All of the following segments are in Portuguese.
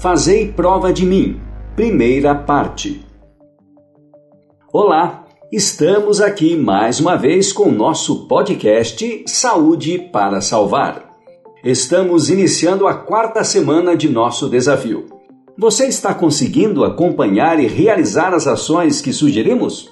Fazei prova de mim. Primeira parte. Olá, estamos aqui mais uma vez com o nosso podcast Saúde para Salvar. Estamos iniciando a quarta semana de nosso desafio. Você está conseguindo acompanhar e realizar as ações que sugerimos?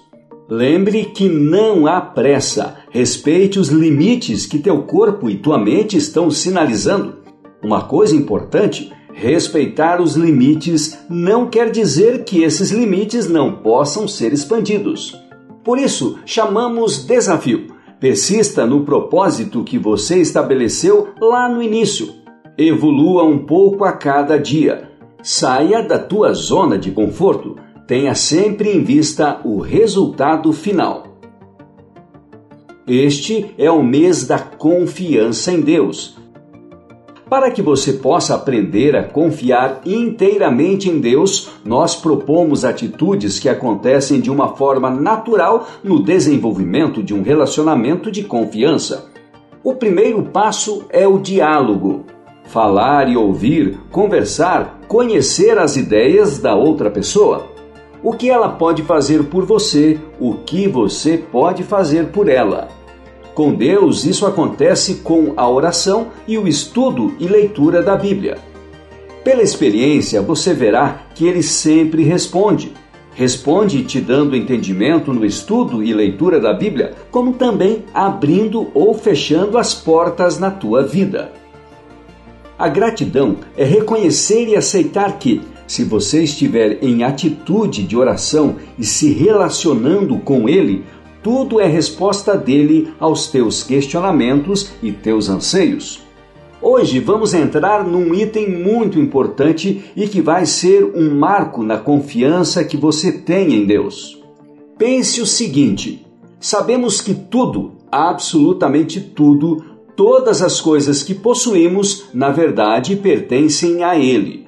Lembre que não há pressa. Respeite os limites que teu corpo e tua mente estão sinalizando. Uma coisa importante: respeitar os limites não quer dizer que esses limites não possam ser expandidos. Por isso, chamamos desafio. Persista no propósito que você estabeleceu lá no início. Evolua um pouco a cada dia. Saia da tua zona de conforto tenha sempre em vista o resultado final. Este é o mês da confiança em Deus. Para que você possa aprender a confiar inteiramente em Deus, nós propomos atitudes que acontecem de uma forma natural no desenvolvimento de um relacionamento de confiança. O primeiro passo é o diálogo. Falar e ouvir, conversar, conhecer as ideias da outra pessoa o que ela pode fazer por você, o que você pode fazer por ela. Com Deus, isso acontece com a oração e o estudo e leitura da Bíblia. Pela experiência, você verá que ele sempre responde. Responde te dando entendimento no estudo e leitura da Bíblia, como também abrindo ou fechando as portas na tua vida. A gratidão é reconhecer e aceitar que, se você estiver em atitude de oração e se relacionando com Ele, tudo é resposta dele aos teus questionamentos e teus anseios. Hoje vamos entrar num item muito importante e que vai ser um marco na confiança que você tem em Deus. Pense o seguinte: sabemos que tudo, absolutamente tudo, todas as coisas que possuímos, na verdade pertencem a Ele.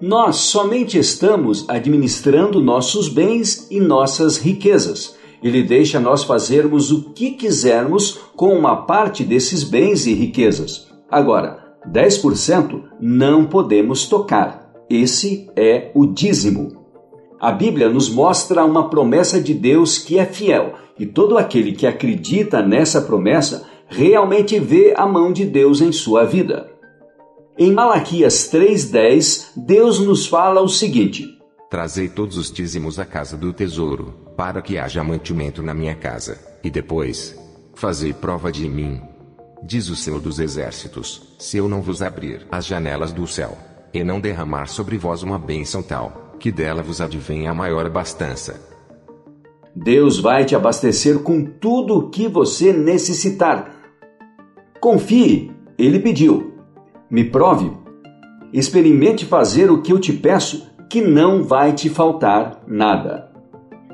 Nós somente estamos administrando nossos bens e nossas riquezas. Ele deixa nós fazermos o que quisermos com uma parte desses bens e riquezas. Agora, 10% não podemos tocar. Esse é o dízimo. A Bíblia nos mostra uma promessa de Deus que é fiel, e todo aquele que acredita nessa promessa realmente vê a mão de Deus em sua vida. Em Malaquias 3,10, Deus nos fala o seguinte: Trazei todos os dízimos à casa do tesouro, para que haja mantimento na minha casa, e depois, fazei prova de mim. Diz o Senhor dos Exércitos: se eu não vos abrir as janelas do céu, e não derramar sobre vós uma bênção tal, que dela vos advenha a maior abastança. Deus vai te abastecer com tudo o que você necessitar. Confie, ele pediu. Me prove. Experimente fazer o que eu te peço, que não vai te faltar nada.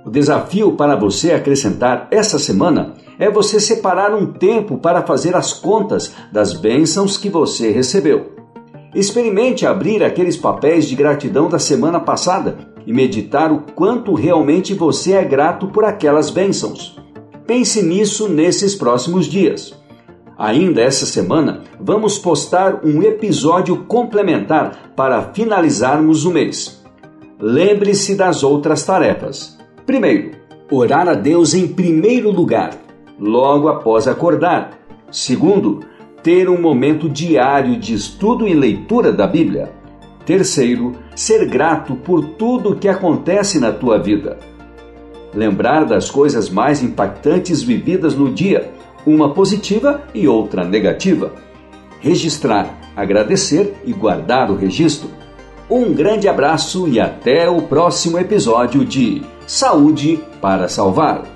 O desafio para você acrescentar essa semana é você separar um tempo para fazer as contas das bênçãos que você recebeu. Experimente abrir aqueles papéis de gratidão da semana passada e meditar o quanto realmente você é grato por aquelas bênçãos. Pense nisso nesses próximos dias. Ainda essa semana, vamos postar um episódio complementar para finalizarmos o mês. Lembre-se das outras tarefas. Primeiro, orar a Deus em primeiro lugar, logo após acordar. Segundo, ter um momento diário de estudo e leitura da Bíblia. Terceiro, ser grato por tudo o que acontece na tua vida. Lembrar das coisas mais impactantes vividas no dia uma positiva e outra negativa. Registrar, agradecer e guardar o registro. Um grande abraço e até o próximo episódio de Saúde para Salvar.